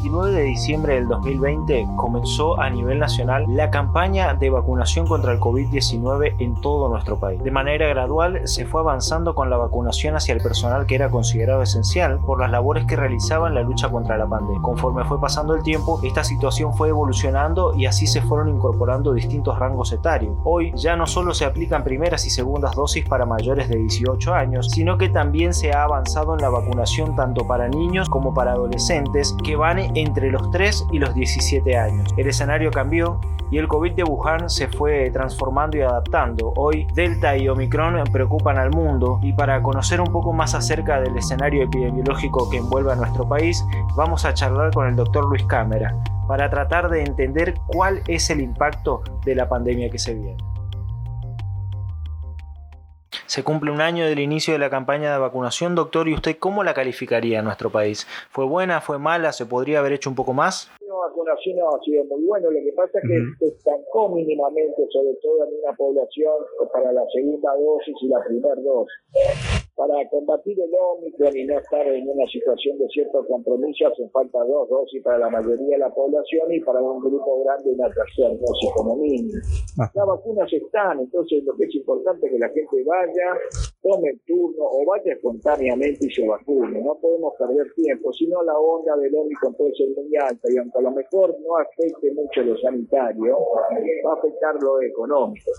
29 de diciembre del 2020 comenzó a nivel nacional la campaña de vacunación contra el COVID-19 en todo nuestro país. De manera gradual se fue avanzando con la vacunación hacia el personal que era considerado esencial por las labores que realizaba en la lucha contra la pandemia. Conforme fue pasando el tiempo, esta situación fue evolucionando y así se fueron incorporando distintos rangos etarios. Hoy ya no solo se aplican primeras y segundas dosis para mayores de 18 años, sino que también se ha avanzado en la vacunación tanto para niños como para adolescentes que van entre los 3 y los 17 años. El escenario cambió y el COVID de Wuhan se fue transformando y adaptando. Hoy Delta y Omicron preocupan al mundo y para conocer un poco más acerca del escenario epidemiológico que envuelve a nuestro país, vamos a charlar con el doctor Luis Cámara para tratar de entender cuál es el impacto de la pandemia que se viene. Se cumple un año del inicio de la campaña de vacunación, doctor, ¿y usted cómo la calificaría en nuestro país? ¿Fue buena, fue mala? ¿Se podría haber hecho un poco más? La vacunación ha sido muy bueno, lo que pasa es que se estancó mínimamente, sobre todo en una población para la segunda dosis y la primera dosis para combatir el Omicron y no estar en una situación de cierto compromiso hacen falta dos dosis para la mayoría de la población y para un grupo grande una tercera dosis como mínimo. Ah. Las vacunas están, entonces lo que es importante es que la gente vaya, tome el turno o vaya espontáneamente y se vacune. No podemos perder tiempo, si no la onda del Omicron puede ser muy alta y aunque a lo mejor no afecte mucho lo sanitario, va a afectar lo económico.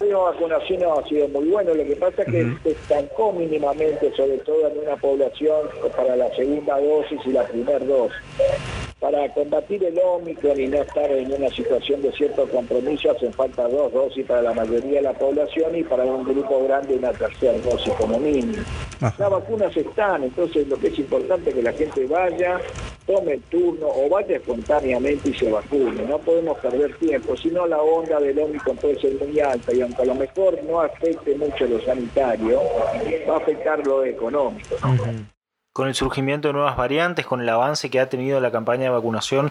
La vacunación ha sido muy bueno, lo que pasa es que se estancó mínimamente sobre todo en una población para la segunda dosis y la primera dosis. Para combatir el Omicron y no estar en una situación de cierto compromiso hacen falta dos dosis para la mayoría de la población y para un grupo grande una tercera dosis como mínimo. Las vacunas están, entonces lo que es importante es que la gente vaya, tome el turno o vaya espontáneamente y se vacune. No podemos perder tiempo, si no la onda del Omicron puede ser muy alta y aunque a lo mejor no afecte mucho lo sanitario, va a afectar lo económico con el surgimiento de nuevas variantes, con el avance que ha tenido la campaña de vacunación,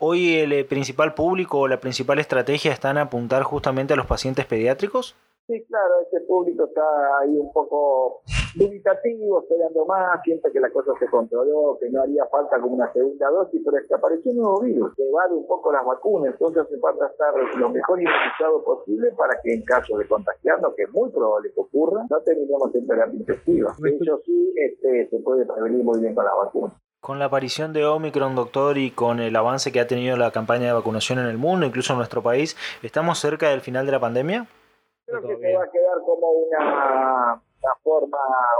hoy el eh, principal público o la principal estrategia está en apuntar justamente a los pacientes pediátricos? Sí, claro, ese público está ahí un poco dubitativo, esperando más, siente que la cosa se controló, que no haría falta como una segunda dosis, pero es que apareció un nuevo virus, que evade un poco las vacunas, entonces hace falta estar lo mejor inmunizado posible para que en caso de contagiarnos, que es muy probable que ocurra, no terminemos en terapia intensiva. De hecho, sí este, se puede prevenir muy bien con las vacunas. Con la aparición de Omicron, doctor, y con el avance que ha tenido la campaña de vacunación en el mundo, incluso en nuestro país, ¿estamos cerca del final de la pandemia? Creo que se va a quedar como una una forma,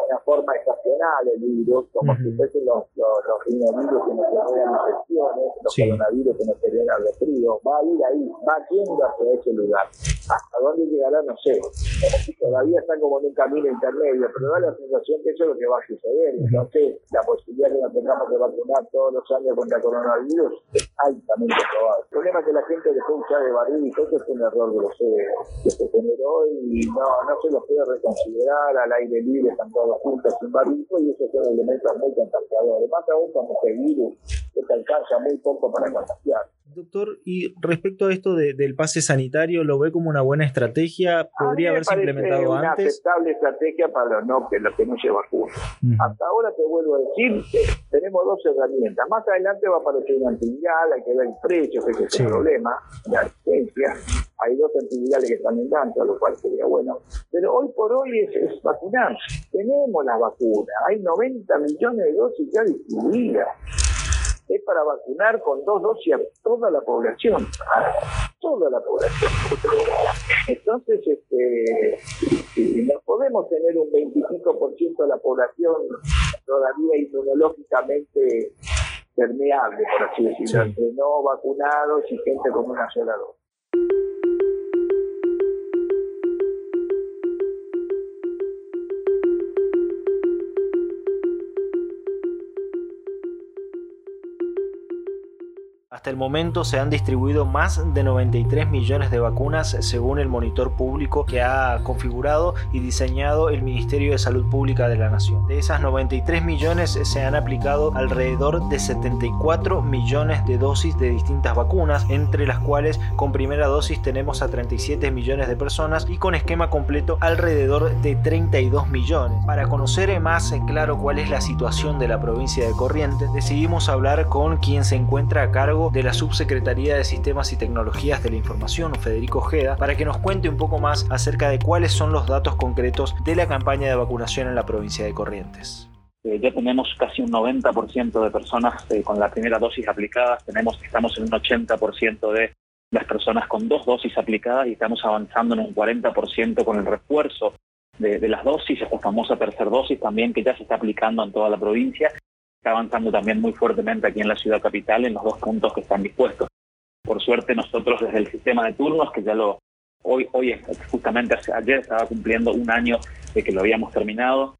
una forma estacional el virus, como si fuesen los, los, los rinovirus que nos generan infecciones, los coronavirus que nos generan resfrío, va a ir ahí, va yendo hacia ese lugar. ¿Hasta dónde llegará? No sé. Todavía está como en un camino intermedio, pero da la sensación que eso es lo que va a suceder. Entonces, la posibilidad de que nos tengamos que vacunar todos los años contra coronavirus es altamente probable. El problema es que la gente dejó usar de barbijo, eso es un error de los que se generó y no, no se los puede reconsiderar al aire libre, están todos juntos sin barbijo y esos son elementos muy contagiadores. Más aún cuando este virus que te alcanza muy poco para contagiar. Doctor, y respecto a esto del pase sanitario, ¿lo ve como una buena estrategia? ¿Podría haberse implementado una antes? Una aceptable estrategia para los, no, que los que no se vacunan. Hasta ahora te vuelvo a decir, tenemos dos herramientas. Más adelante va a aparecer una antiviral, hay que ver el precio, que es el problema, la licencia. Hay dos antivirales que están en danza, lo cual sería bueno. Pero hoy por hoy es, es vacunar. Tenemos la vacuna. Hay 90 millones de dosis ya distribuidas es para vacunar con dos dosis a toda la población, a toda la población. Entonces, este, no podemos tener un 25% de la población todavía inmunológicamente permeable, por así decirlo, entre no vacunados y gente con una sola dosis. Hasta el momento se han distribuido más de 93 millones de vacunas según el monitor público que ha configurado y diseñado el Ministerio de Salud Pública de la Nación. De esas 93 millones se han aplicado alrededor de 74 millones de dosis de distintas vacunas, entre las cuales con primera dosis tenemos a 37 millones de personas y con esquema completo alrededor de 32 millones. Para conocer más en claro cuál es la situación de la provincia de Corrientes, decidimos hablar con quien se encuentra a cargo de la Subsecretaría de Sistemas y Tecnologías de la Información, Federico Ojeda, para que nos cuente un poco más acerca de cuáles son los datos concretos de la campaña de vacunación en la provincia de Corrientes. Eh, ya tenemos casi un 90% de personas eh, con la primera dosis aplicada, tenemos, estamos en un 80% de las personas con dos dosis aplicadas y estamos avanzando en un 40% con el refuerzo de, de, las dosis, esta famosa tercera dosis también que ya se está aplicando en toda la provincia, está avanzando también muy fuertemente aquí en la ciudad capital en los dos puntos que están dispuestos. Por suerte nosotros desde el sistema de turnos, que ya lo hoy, hoy justamente ayer estaba cumpliendo un año de que lo habíamos terminado,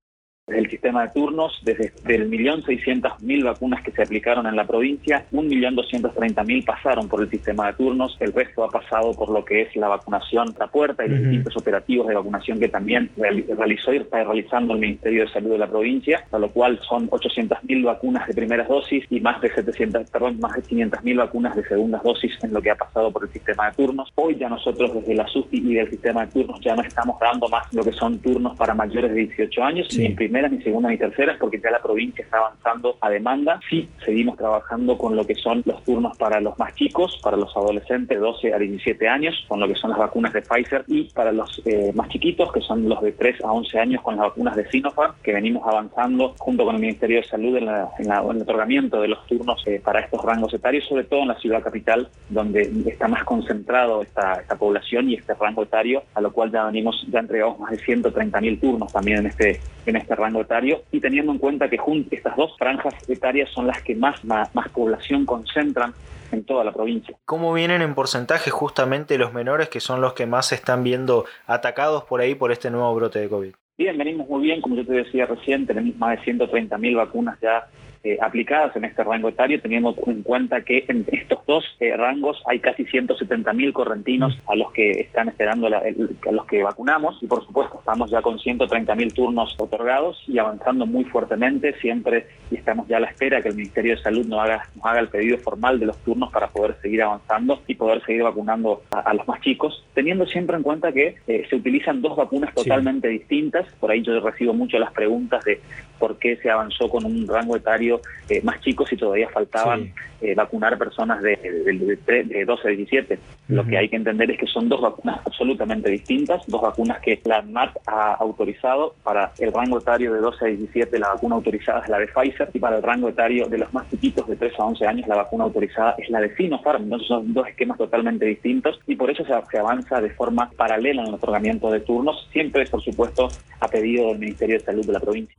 el sistema de turnos, desde el millón seiscientas mil vacunas que se aplicaron en la provincia, un millón doscientos treinta mil pasaron por el sistema de turnos, el resto ha pasado por lo que es la vacunación a puerta y los distintos operativos de vacunación que también realizó y está realizando el Ministerio de Salud de la provincia, a lo cual son ochocientas mil vacunas de primeras dosis y más de 700, perdón, más de quinientas mil vacunas de segundas dosis en lo que ha pasado por el sistema de turnos. Hoy ya nosotros desde la SUSTI y del sistema de turnos ya no estamos dando más lo que son turnos para mayores de 18 años, sí. en ni segundas, ni terceras, porque ya la provincia está avanzando a demanda. Sí, seguimos trabajando con lo que son los turnos para los más chicos, para los adolescentes 12 a 17 años, con lo que son las vacunas de Pfizer, y para los eh, más chiquitos, que son los de 3 a 11 años, con las vacunas de Sinopharm, que venimos avanzando junto con el Ministerio de Salud en, la, en, la, el otorgamiento de los turnos eh, para estos rangos etarios, sobre todo en la ciudad capital, donde está más concentrado esta, esta población y este rango etario, a lo cual ya venimos, ya entregamos más de 130 mil turnos también en este, en este rango etario y teniendo en cuenta que estas dos franjas etarias son las que más, más, más población concentran en toda la provincia. ¿Cómo vienen en porcentaje justamente los menores que son los que más se están viendo atacados por ahí por este nuevo brote de COVID? Bien, venimos muy bien, como yo te decía recién, tenemos más de 130 mil vacunas ya eh, aplicadas en este rango etario, teniendo en cuenta que en estos dos eh, rangos hay casi 170 mil correntinos a los que están esperando, la, el, a los que vacunamos y por supuesto estamos ya con 130 mil turnos otorgados y avanzando muy fuertemente siempre y estamos ya a la espera que el Ministerio de Salud nos haga, nos haga el pedido formal de los turnos para poder seguir avanzando y poder seguir vacunando a, a los más chicos, teniendo siempre en cuenta que eh, se utilizan dos vacunas totalmente sí. distintas, por ahí yo recibo mucho las preguntas de por qué se avanzó con un rango etario eh, más chicos y todavía faltaban sí. eh, vacunar personas de, de, de, de 12 a 17. Uh -huh. Lo que hay que entender es que son dos vacunas absolutamente distintas, dos vacunas que la ANMAT ha autorizado. Para el rango etario de 12 a 17 la vacuna autorizada es la de Pfizer y para el rango etario de los más chiquitos de 3 a 11 años la vacuna autorizada es la de Sinopharm. Entonces son dos esquemas totalmente distintos y por eso se, se avanza de forma paralela en el otorgamiento de turnos, siempre por supuesto a pedido del Ministerio de Salud de la provincia.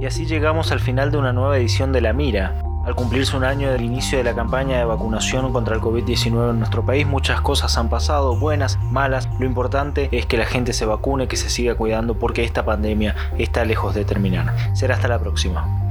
Y así llegamos al final de una nueva edición de La Mira. Al cumplirse un año del inicio de la campaña de vacunación contra el COVID-19 en nuestro país, muchas cosas han pasado, buenas, malas. Lo importante es que la gente se vacune, que se siga cuidando porque esta pandemia está lejos de terminar. Será hasta la próxima.